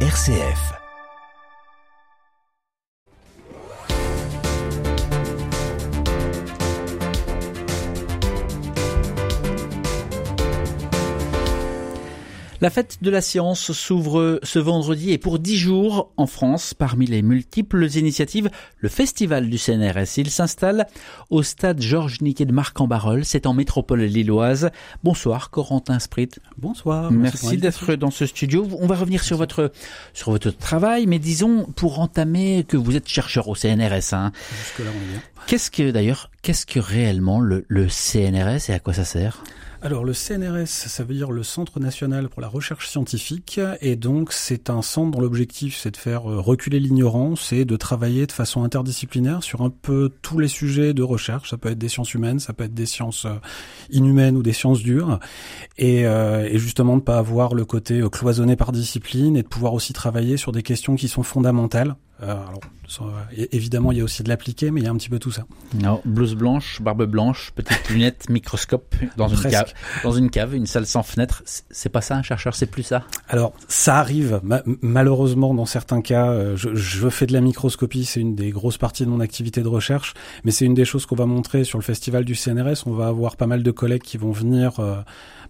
RCF. La fête de la science s'ouvre ce vendredi et pour dix jours en France. Parmi les multiples initiatives, le festival du CNRS. Il s'installe au stade Georges Niquet de Marc-en-Barœul. C'est en métropole lilloise. Bonsoir, Corentin Sprit. Bonsoir. Merci, d'être dans ce studio. On va revenir sur votre, sur votre travail, mais disons, pour entamer que vous êtes chercheur au CNRS, hein. Jusque-là, on est bien. Qu'est-ce que, d'ailleurs, qu'est-ce que réellement le, le CNRS et à quoi ça sert? Alors le CNRS, ça veut dire le Centre national pour la recherche scientifique, et donc c'est un centre dont l'objectif c'est de faire euh, reculer l'ignorance et de travailler de façon interdisciplinaire sur un peu tous les sujets de recherche. Ça peut être des sciences humaines, ça peut être des sciences euh, inhumaines ou des sciences dures, et, euh, et justement de pas avoir le côté euh, cloisonné par discipline et de pouvoir aussi travailler sur des questions qui sont fondamentales. Euh, alors, évidemment, il y a aussi de l'appliqué, mais il y a un petit peu tout ça. Non, blouse blanche, barbe blanche, petites lunettes, microscope dans une cave, dans une cave, une salle sans fenêtre. C'est- pas ça un chercheur, c'est plus ça? Alors, ça arrive, ma- malheureusement, dans certains cas, euh, je, je fais de la microscopie, c'est une des grosses parties de mon activité de recherche, mais c'est une des choses qu'on va montrer sur le festival du CNRS. On va avoir pas mal de collègues qui vont venir euh,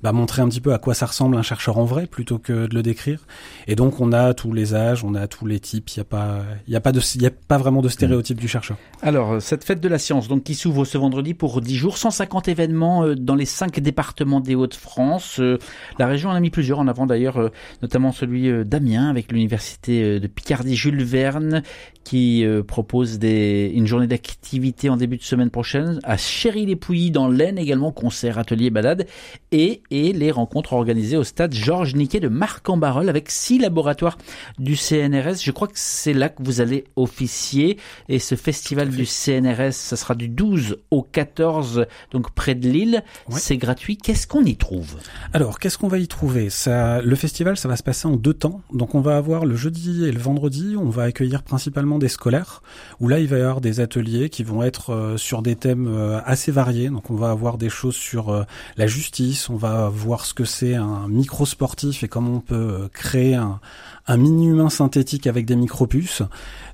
bah, montrer un petit peu à quoi ça ressemble un chercheur en vrai, plutôt que de le décrire. Et donc, on a tous les âges, on a tous les types, il n'y a, pas- il y a, pas de- a pas vraiment de stéréotype du chercheur. Alors, euh, cette fête de la science, donc qui s'ouvre ce vendredi pour 10 jours, 150 événements euh, dans les cinq départements des Hauts-de-France. Euh, La région en a mis plusieurs en avant d'ailleurs, notamment celui d'Amiens avec l'université de Picardie Jules Verne qui propose une journée d'activité en début de semaine prochaine. À Chéry-les-Pouilly dans l'Aisne également, concert, atelier, balade. Et, et les rencontres organisées au stade Georges Niquet de Marc-en-Barœul avec six laboratoires du CNRS. Je crois que c'est là que vous allez officier. Et ce festival du CNRS, ça sera du 12 au 14, donc près de Lille. Ouais. C'est gratuit. Qu'est-ce qu'on y trouve? Alors, qu'est-ce qu'on va y trouver? Ça, Le festival, ça va se passer en deux temps. Donc, on va avoir le jeudi et le vendredi, on va accueillir principalement des scolaires, où là, il va y avoir des ateliers qui vont être euh, sur des thèmes euh, assez variés. Donc, on va avoir des choses sur euh, la justice, on va voir ce que c'est un micro sportif et comment on peut créer un, un mini-humain synthétique avec des micropuces.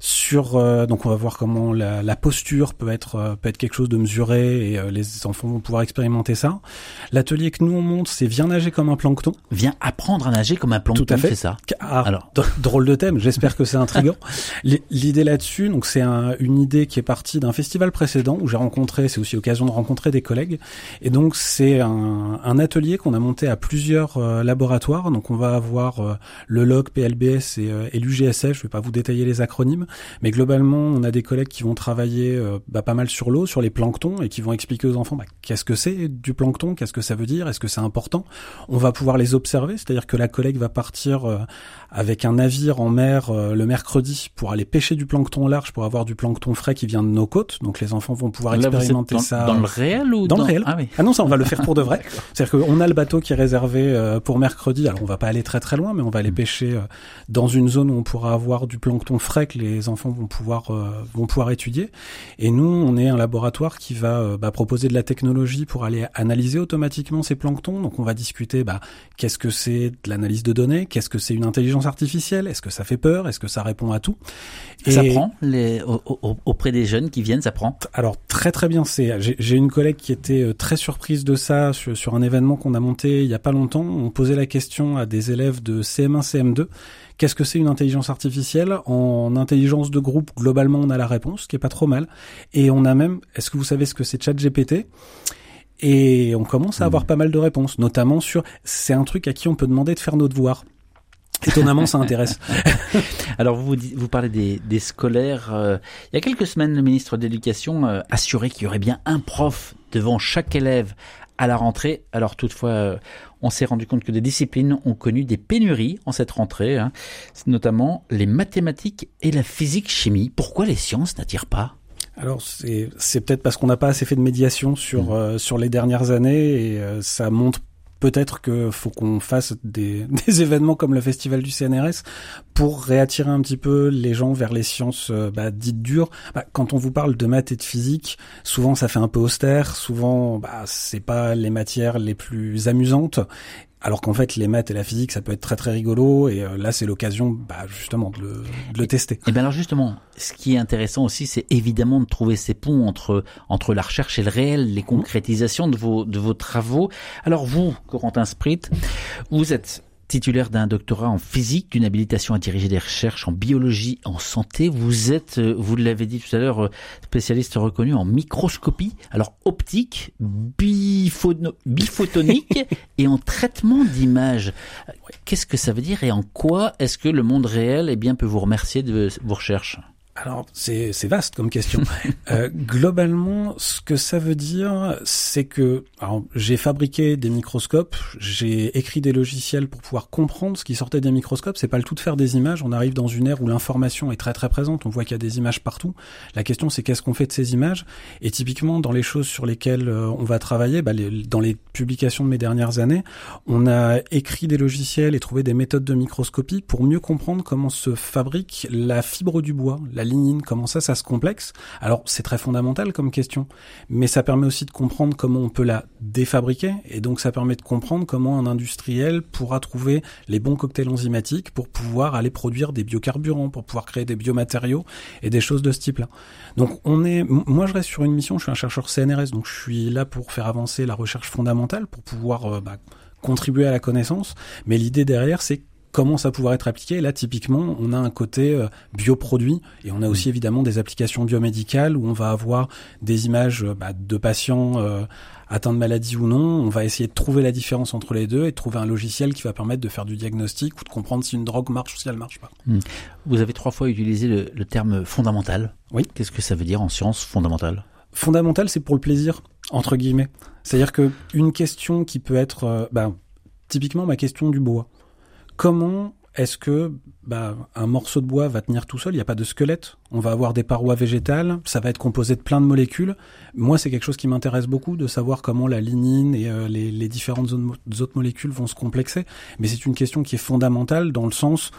Sur, euh, donc, on va voir comment la, la posture peut être euh, peut être quelque chose de mesuré et euh, les enfants vont pouvoir expérimenter ça. L'atelier que nous on monte, c'est viens nager comme un plancton. Viens apprendre à nager comme un plancton, Tout à fait. c'est ça Ah, Alors. dr- drôle de thème. J'espère que c'est intriguant. L'idée là-dessus, donc c'est un- une idée qui est partie d'un festival précédent où j'ai rencontré, c'est aussi l'occasion de rencontrer des collègues. Et donc c'est un, un atelier qu'on a monté à plusieurs euh, laboratoires. Donc on va avoir euh, le LOG, PLBS et, euh, et l'UGSF. Je vais pas vous détailler les acronymes, mais globalement on a des collègues qui vont travailler euh, bah, pas mal sur l'eau, sur les planctons et qui vont expliquer aux enfants bah, qu'est-ce que c'est du plancton, qu'est-ce que ça veut dire, est-ce que c'est important? On va pouvoir les observer, c'est-à-dire que la collègue va partir euh, avec un navire en mer le mercredi pour aller pêcher du plancton large pour avoir du plancton frais qui vient de nos côtes. Donc les enfants vont pouvoir Là, expérimenter dans, ça dans le réel ou dans le réel. Ah oui. Ah non, ça on va le faire pour de vrai. C'est-à-dire qu'on a le bateau qui est réservé pour mercredi. Alors on va pas aller très très loin, mais on va aller pêcher euh, dans une zone où on pourra avoir du plancton frais que les enfants vont pouvoir euh, vont pouvoir étudier. Et nous, on est un laboratoire qui va euh, bah, proposer de la technologie pour aller analyser automatiquement ces planctons. Donc on va discuter bah, qu'est-ce que c'est de l'analyse de données, qu'est-ce que c'est une intelligence artificielle, est-ce que ça fait peur, est-ce que ça répond à tout. Ça Et- prend les, au- au- auprès des jeunes qui viennent, ça prend. alors très très bien, c'est j'ai j'ai une collègue qui était euh, très surprise de ça sur, sur un événement qu'on a monté il y a pas longtemps. On posait la question à des élèves de CM1 CM2 qu'est-ce que c'est une intelligence artificielle? En intelligence de groupe, globalement, on a la réponse, ce qui est pas trop mal. Et on a même, est-ce que vous savez ce que c'est ChatGPT? Et on commence à avoir pas mal de réponses, notamment sur c'est un truc à qui on peut demander de faire nos devoirs. Étonnamment, ça intéresse. Alors vous, vous parlez des, des scolaires. euh, il y a quelques semaines, le ministre de l'Éducation euh, assurait qu'il y aurait bien un prof devant chaque élève à la rentrée. Alors toutefois, euh, on s'est rendu compte que des disciplines ont connu des pénuries en cette rentrée, hein. Notamment les mathématiques et la physique-chimie. Pourquoi les sciences n'attirent pas? Alors c'est peut-être parce qu'on n'a pas assez fait de médiation sur Mmh. euh, sur les dernières années et euh, ça montre peut-être que faut qu'on fasse des, événements comme le festival du CNRS pour réattirer un petit peu les gens vers les sciences euh, bah, dites dures. Bah, quand on vous parle de maths et de physique, souvent ça fait un peu austère, souvent bah, c'est pas les matières les plus amusantes. Alors qu'en fait les maths et la physique ça peut être très très rigolo et euh, là c'est l'occasion bah, justement de le, de le tester. Et bien alors justement, ce qui est intéressant aussi c'est évidemment de trouver ces ponts entre entre la recherche et le réel, les concrétisations de vos de vos travaux. Alors vous, Corentin Sprit, vous êtes titulaire d'un doctorat en physique, d'une habilitation à diriger des recherches en biologie, en santé. Vous êtes, euh, vous l'avez dit tout à l'heure, euh, spécialiste reconnu en microscopie, alors optique, biphotonique et en traitement d'images. Qu'est-ce que ça veut dire et en quoi est-ce que le monde réel eh bien, peut vous remercier de vos recherches? Alors, c'est vaste comme question. euh, globalement, ce que ça veut dire, c'est que j'ai fabriqué des microscopes, j'ai écrit des logiciels pour pouvoir comprendre ce qui sortait des microscopes. C'est pas le tout de faire des images. On arrive dans une ère où l'information est très très présente. On voit qu'il y a des images partout. La question, c'est qu'est-ce qu'on fait de ces images? Et typiquement, dans les choses sur lesquelles euh, on va travailler, bah, les, dans les publications de mes dernières années, on a écrit des logiciels et trouvé des méthodes de microscopie pour mieux comprendre comment se fabrique la fibre du bois, la lignine, comment ça, ça se complexe. Alors c'est très fondamental comme question, mais ça permet aussi de comprendre comment on peut la défabriquer, et donc ça permet de comprendre comment un industriel pourra trouver les bons cocktails enzymatiques pour pouvoir aller produire des biocarburants, pour pouvoir créer des biomatériaux et des choses de ce type-là. Donc on est, moi je reste sur une mission, je suis un chercheur CNRS, donc je suis là pour faire avancer la recherche fondamentale, pour pouvoir euh, bah, contribuer à la connaissance, mais l'idée derrière c'est comment ça pourrait être appliqué. Là, typiquement, on a un côté euh, bioproduit et on a aussi mm. évidemment des applications biomédicales où on va avoir des images euh, bah, de patients euh, atteints de maladie ou non. On va essayer de trouver la différence entre les deux et de trouver un logiciel qui va permettre de faire du diagnostic ou de comprendre si une drogue marche ou si elle marche pas. Mm. Vous avez trois fois utilisé le, terme fondamental. Oui. Qu'est-ce que ça veut dire en science fondamentale Fondamental, c'est pour le plaisir entre guillemets. C'est-à-dire que une question qui peut être, bah, typiquement ma question du bois comment est-ce que bah, un morceau de bois va tenir tout seul? Il n'y a pas de squelette. On va avoir des parois végétales. Ça va être composé de plein de molécules. Moi, c'est quelque chose qui m'intéresse beaucoup de savoir comment la lignine et euh, les, différentes autres molécules vont se complexer. Mais c'est une question qui est fondamentale dans le sens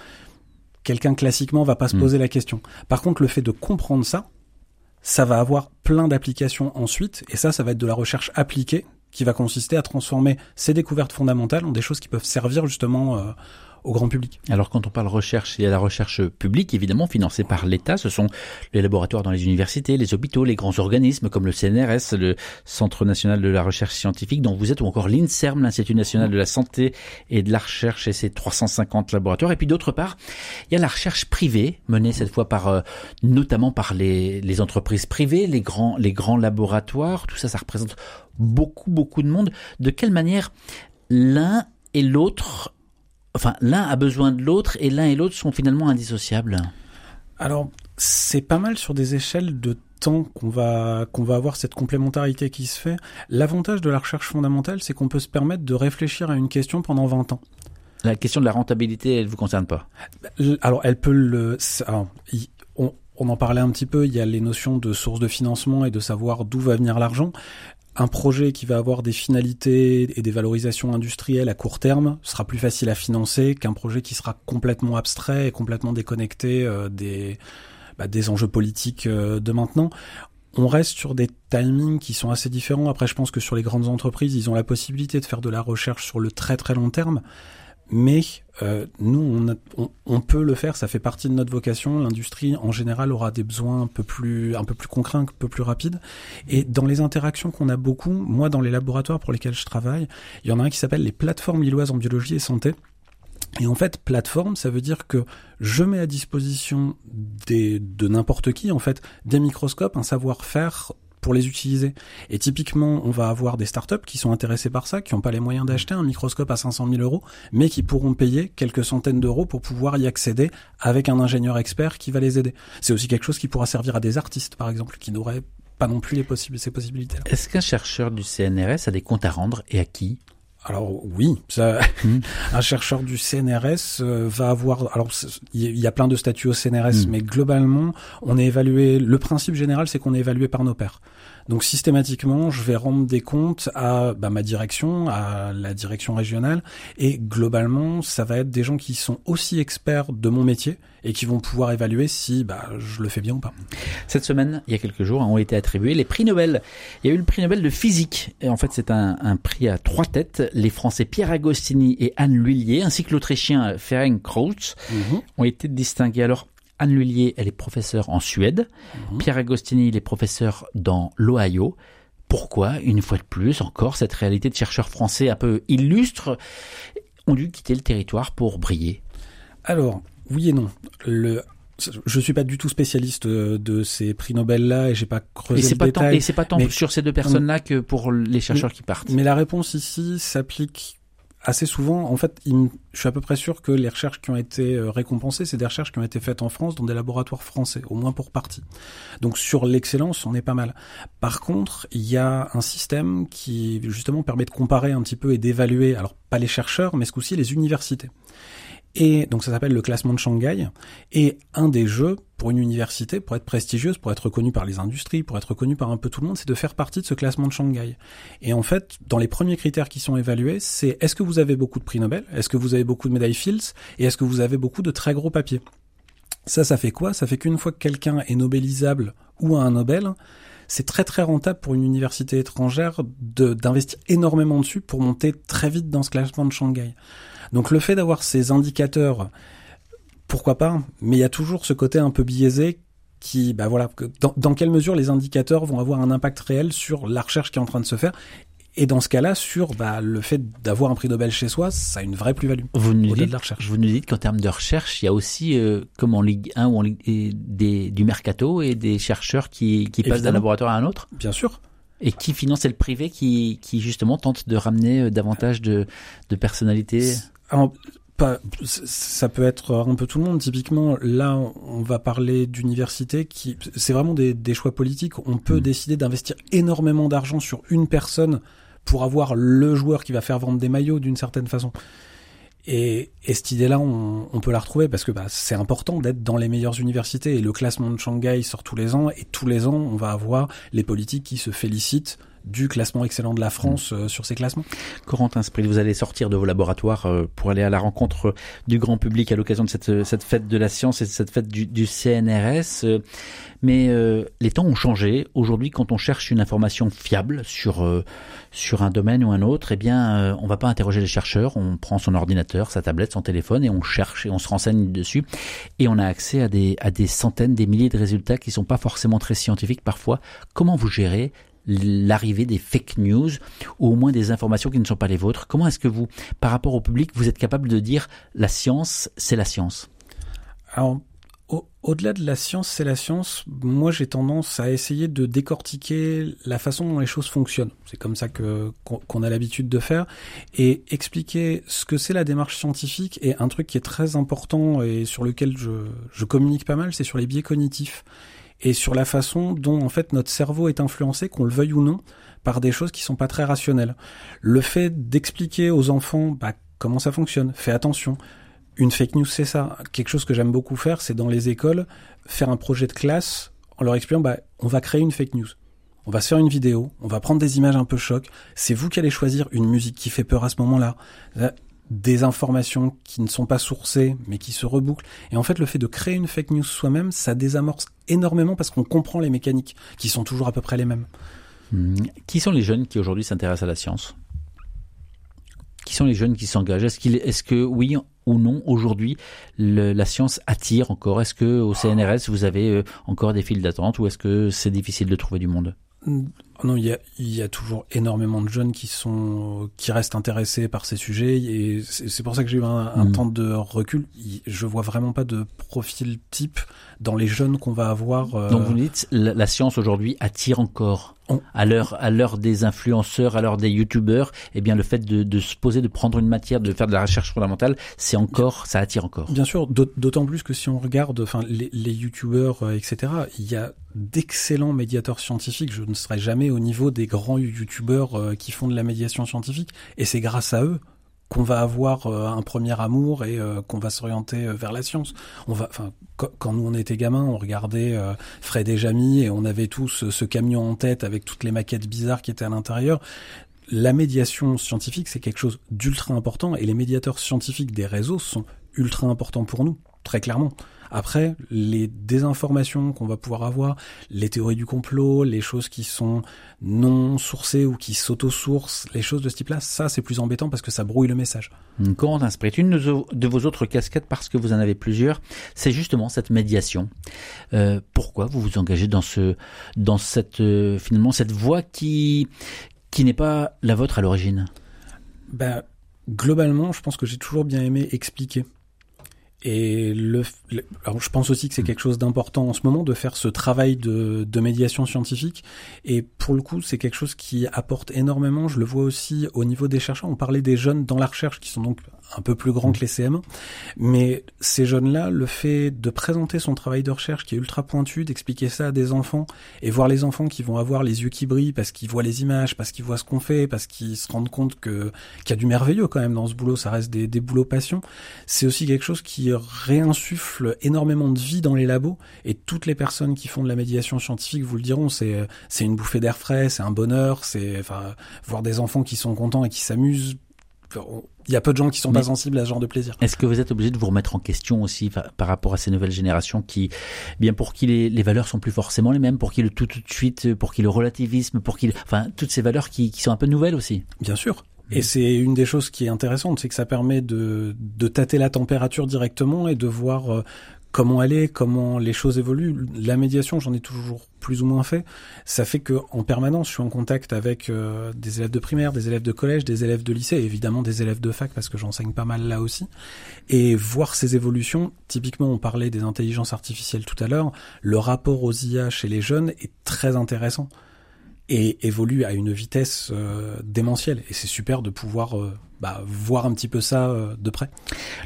quelqu'un classiquement va pas se hmm. poser la question. Par contre, le fait de comprendre ça, ça va avoir plein d'applications ensuite. Et ça, ça va être de la recherche appliquée qui va consister à transformer ces découvertes fondamentales en des choses qui peuvent servir justement euh, au grand public. Alors quand on parle recherche, il y a la recherche publique évidemment financée par l'État. Ce sont les laboratoires dans les universités, les hôpitaux, les grands organismes comme le CNRS, le Centre national de la recherche scientifique dont vous êtes, ou encore l'INSERM, l'Institut national de la santé et de la recherche et ses 350 laboratoires. Et puis d'autre part, il y a la recherche privée menée cette fois par euh, notamment par les, les entreprises privées, les grands les grands laboratoires. Tout ça, ça représente beaucoup beaucoup de monde. De quelle manière l'un et l'autre enfin, l'un a besoin de l'autre et l'un et l'autre sont finalement indissociables. Alors, c'est pas mal sur des échelles de temps qu'on va qu'on va avoir cette complémentarité qui se fait. L'avantage de la recherche fondamentale, c'est qu'on peut se permettre de réfléchir à une question pendant 20 ans. La question de la rentabilité, elle vous concerne pas? Alors, elle peut le. on, on en parlait un petit peu. Il y a les notions de source de financement et de savoir d'où va venir l'argent un projet qui va avoir des finalités et des valorisations industrielles à court terme sera plus facile à financer qu'un projet qui sera complètement abstrait et complètement déconnecté euh, des, bah, des enjeux politiques euh, de maintenant. On reste sur des timings qui sont assez différents. Après, je pense que sur les grandes entreprises, ils ont la possibilité de faire de la recherche sur le très très long terme mais euh, nous, on, on, peut le faire, ça fait partie de notre vocation. L'industrie, en général, aura des besoins un peu plus, un peu plus concrets, un peu plus rapides. Et dans les interactions qu'on a beaucoup, moi, dans les laboratoires pour lesquels je travaille, il y en a un qui s'appelle les plateformes lilloises en biologie et santé. Et en fait, plateforme, ça veut dire que je mets à disposition des, de n'importe qui, en fait, des microscopes, un savoir-faire pour les utiliser. Et typiquement, on va avoir des startups qui sont intéressées par ça, qui n'ont pas les moyens d'acheter un microscope à 500 000 euros, mais qui pourront payer quelques centaines d'euros pour pouvoir y accéder avec un ingénieur expert qui va les aider. C'est aussi quelque chose qui pourra servir à des artistes, par exemple, qui n'auraient pas non plus les ces possibilités. Est-ce qu'un chercheur du CNRS a des comptes à rendre et à qui? Alors oui, ça, hmm. un chercheur du CNRS euh, va avoir. Alors il y a plein de statuts au CNRS, hmm. mais globalement, on est évalué. Le principe général, c'est qu'on est évalué par nos pairs. Donc systématiquement, je vais rendre des comptes à bah, ma direction, à la direction régionale, et globalement, ça va être des gens qui sont aussi experts de mon métier et qui vont pouvoir évaluer si bah, je le fais bien ou pas. Cette semaine, il y a quelques jours, ont été attribués les prix Nobel. Il y a eu le prix Nobel de physique. Et en fait, c'est un, un, prix à trois têtes. Les Français Pierre Agostini et Anne Lhuillier, ainsi que l'Autrichien Ferenc Krautz, mhm. ont été distingués. Alors, Anne Lhuillier, elle est professeure en Suède. Mhm. Pierre Agostini, il est professeur dans l'Ohio. Pourquoi, une fois de plus, encore, cette réalité de chercheurs français un peu illustres ont dû quitter le territoire pour briller? Alors, oui et non. Le, je suis pas du tout spécialiste de ces prix Nobel là et j'ai pas creusé et c'est pas Tant, et c'est pas tant sur ces deux personnes là que pour les chercheurs qui partent. Mais la réponse ici s'applique assez souvent. En fait, je suis à peu près sûr que les recherches qui ont été euh, récompensées, c'est des recherches qui ont été faites en France dans des laboratoires français, au moins pour partie. Donc sur l'excellence, on est pas mal. Par contre, il y a un système qui justement permet de comparer un petit peu et d'évaluer, alors pas les chercheurs, mais ce coup-ci les universités. Et donc ça s'appelle le classement de Shanghai. Et un des jeux pour une université, pour être prestigieuse, pour être reconnue par les industries, pour être reconnue par un peu tout le monde, c'est de faire partie de ce classement de Shanghai. Et en fait, dans les premiers critères qui sont évalués, c'est est-ce que vous avez beaucoup de prix Nobel, est-ce que vous avez beaucoup de médailles Fields, et est-ce que vous avez beaucoup de très gros papiers. Ça, ça fait quoi? Ça fait qu'une fois que quelqu'un est nobelisable ou a un Nobel, c'est très très rentable pour une université étrangère d'investir énormément dessus pour monter très vite dans ce classement de Shanghai. Donc le fait d'avoir ces indicateurs, pourquoi pas, mais il y a toujours ce côté un peu biaisé qui, bah voilà, dans, dans quelle mesure les indicateurs vont avoir un impact réel sur la recherche qui est en train de se faire et dans ce cas-là, sur bah, le fait d'avoir un prix Nobel chez soi, ça a une vraie plus-value. Vous nous dites, de la recherche. Vous nous dites qu'en termes de recherche, il y a aussi, euh, comme en Ligue 1 ou en Ligue, des, du mercato et des chercheurs qui, qui passent d'un laboratoire à un autre Bien sûr. Et qui finance le privé qui, qui justement tente de ramener euh, davantage de, de personnalités pas, ça peut être un peu tout le monde. Typiquement, là, on va parler d'université qui, c'est vraiment des, des, choix politiques. On peut mm. décider d'investir énormément d'argent sur une personne pour avoir le joueur qui va faire vendre des maillots d'une certaine façon. Et, et cette idée-là, on, on, peut la retrouver parce que bah, c'est important d'être dans les meilleures universités. Et le classement de Shanghai sort tous les ans. Et tous les ans, on va avoir les politiques qui se félicitent du classement excellent de la France mm. euh, sur ces classements? Corentin Spril, vous allez sortir de vos laboratoires euh, pour aller à la rencontre du grand public à l'occasion de cette, euh, cette fête de la science et de cette fête du, du CNRS. Mais les temps ont changé. Aujourd'hui, quand on cherche une information fiable sur sur un domaine ou un autre, eh bien, on va pas interroger les chercheurs. On prend son ordinateur, sa tablette, son téléphone et on cherche et on se renseigne dessus. Et on a accès à des à des centaines, des milliers de résultats qui sont pas forcément très scientifiques parfois. Comment vous gérez l'arrivée des fake news ou au moins des informations qui ne sont pas les vôtres. Comment est-ce que vous, par rapport au public, vous êtes capable de dire la science, c'est la science? Alors, au-delà de la science, c'est la science, moi j'ai tendance à essayer de décortiquer la façon dont les choses fonctionnent. C'est comme ça qu'on a l'habitude de faire. Et expliquer ce que c'est la démarche scientifique et un truc qui est très important et sur lequel je, je communique pas mal, c'est sur les biais cognitifs et sur la façon dont en fait notre cerveau est influencé, qu'on le veuille ou non, par des choses qui sont pas très rationnelles. Le fait d'expliquer aux enfants bah, comment ça fonctionne, fais attention. Une fake news, c'est ça. Quelque chose que j'aime beaucoup faire, c'est dans les écoles, faire un projet de classe en leur expliquant, bah, on va créer une fake news. On va se faire une vidéo, on va prendre des images un peu choc. C'est vous qui allez choisir une musique qui fait peur à ce moment-là des informations qui ne sont pas sourcées mais qui se rebouclent. Et en fait, le fait de créer une fake news soi-même, ça désamorce énormément parce qu'on comprend les mécaniques qui sont toujours à peu près les mêmes. Hmm. Qui sont les jeunes qui aujourd'hui s'intéressent à la science? Qui sont les jeunes qui s'engagent? Est-ce que oui ou non aujourd'hui la science attire encore? Est-ce que au CNRS vous avez euh, encore des files d'attente ou est-ce que c'est difficile de trouver du monde? Non, il y a, il y a toujours énormément de jeunes qui sont qui restent intéressés par ces sujets et c'est pour ça que j'ai eu un, un mm. temps de recul. Je vois vraiment pas de profil type dans les jeunes qu'on va avoir. Euh... Donc vous dites la, science aujourd'hui attire encore à l'heure à l'heure des influenceurs, à l'heure des youtubeurs. Eh bien le fait de, de, se poser, de prendre une matière, de faire de la recherche fondamentale, c'est encore ça attire encore. Bien sûr, d'autant plus que si on regarde, enfin les, les youtubeurs, euh, etc. Il y a d'excellents médiateurs scientifiques. Je ne serai jamais au niveau des grands youtubeurs euh, qui font de la médiation scientifique, et c'est grâce à eux qu'on va avoir un premier amour et qu'on va s'orienter vers la science. On va, enfin, quand nous on était gamins, on regardait Fred et Jamie et on avait tous ce camion en tête avec toutes les maquettes bizarres qui étaient à l'intérieur la médiation scientifique, c'est quelque chose d'ultra important et les médiateurs scientifiques des réseaux sont ultra importants pour nous, très clairement. Après, les désinformations qu'on va pouvoir avoir, les théories du complot, les choses qui sont non sourcées ou qui s'auto-sourcent, les choses de ce type-là, ça c'est plus embêtant parce que ça brouille le message. Corentin Sprit, une de vos autres casquettes, parce que vous en avez plusieurs, c'est justement cette médiation. Euh, pourquoi vous vous engagez dans ce, dans cette, euh, finalement, cette voie qui, qui n'est pas la vôtre à l'origine? Ben, Globalement, je pense que j'ai toujours bien aimé expliquer. Et le, alors je pense aussi que c'est quelque chose d'important en ce moment de faire ce travail de, de médiation scientifique. Et pour le coup, c'est quelque chose qui apporte énormément. Je le vois aussi au niveau des chercheurs. On parlait des jeunes dans la recherche qui sont donc un peu plus grands que les CM1. Mais ces jeunes-là, le fait de présenter son travail de recherche qui est ultra pointu, d'expliquer ça à des enfants et voir les enfants qui vont avoir les yeux qui brillent parce qu'ils voient les images, parce qu'ils voient ce qu'on fait, parce qu'ils se rendent compte que qu'il y a du merveilleux quand même dans ce boulot. Ça reste des, des boulots passion. C'est aussi quelque chose qui réinsuffle énormément de vie dans les labos et toutes les personnes qui font de la médiation scientifique vous le diront. C'est c'est une bouffée d'air frais, c'est un bonheur, c'est enfin voir des enfants qui sont contents et qui s'amusent il y a peu de gens qui sont pas sensibles à ce genre de plaisir. Est-ce que vous êtes obligé de vous remettre en question aussi par rapport à ces nouvelles générations qui, bien pour qui les, les valeurs sont plus forcément les mêmes, pour qui le tout tout de suite, pour qui le relativisme, pour qui, enfin toutes ces valeurs qui, qui sont un peu nouvelles aussi. Bien sûr. Et c'est une des choses qui est intéressante, c'est que ça permet de, de tâter la température directement et de voir euh, comment elle est, comment les choses évoluent. La médiation, j'en ai toujours plus ou moins fait. Ça fait que en permanence, je suis en contact avec euh, des élèves de primaire, des élèves de collège, des élèves de lycée, et évidemment des élèves de fac parce que j'enseigne pas mal là aussi. Et voir ces évolutions, typiquement, on parlait des intelligences artificielles tout à l'heure. Le rapport aux IA chez les jeunes est très intéressant et évolue à une vitesse euh, démentielle. Et c'est super de pouvoir euh, bah, voir un petit peu ça euh, de près.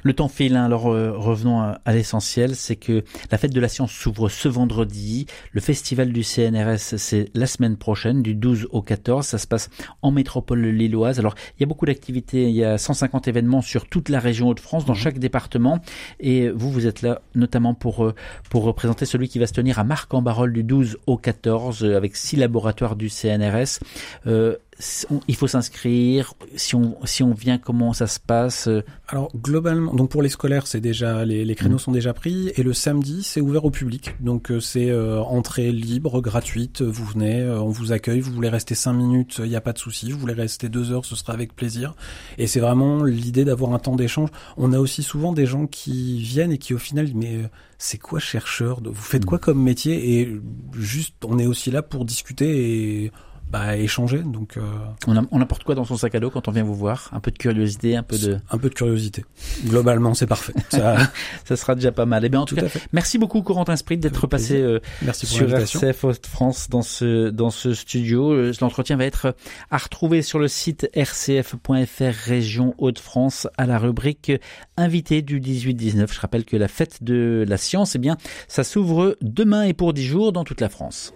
Le temps file, hein, alors euh, revenons à, l'essentiel, c'est que la fête de la science s'ouvre ce vendredi, le festival du CNRS c'est la semaine prochaine, du 12 au 14, ça se passe en métropole lilloise. Alors il y a beaucoup d'activités, il y a 150 événements sur toute la région Hauts-de-France, dans mmh. chaque département, et vous, vous êtes là notamment pour, euh, pour représenter celui qui va se tenir à Marc-en-Barol du 12 au 14, avec six laboratoires du CNRS. Euh, il faut s'inscrire Si on, si on vient, comment ça se passe Alors globalement, donc pour les scolaires, c'est déjà les, les créneaux mm. sont déjà pris et le samedi c'est ouvert au public. Donc euh, c'est euh, entrée libre, gratuite. Vous venez, euh, on vous accueille. Vous voulez rester cinq minutes, il n'y a pas de souci. Vous voulez rester deux heures, ce sera avec plaisir. Et c'est vraiment l'idée d'avoir un temps d'échange. On a aussi souvent des gens qui viennent et qui au final, mais c'est quoi chercheur? Vous faites mm. quoi comme métier? Et juste, on est aussi là pour discuter et bah, échanger. Donc, euh... on, on, apporte quoi dans son sac à dos quand on vient vous voir? Un peu de curiosité, un peu de un peu de curiosité. Globalement, c'est parfait. Ça... ça sera déjà pas mal. Et eh bien en tout, cas, merci beaucoup Corentin Sprit d'être passé euh, sur RCF France dans ce dans ce studio. Euh, l'entretien va être à retrouver sur le site rcf.fr région Hauts-de-France à la rubrique invité du 18-19. Je rappelle que la fête de la science, eh bien, ça s'ouvre demain et pour 10 jours dans toute la France.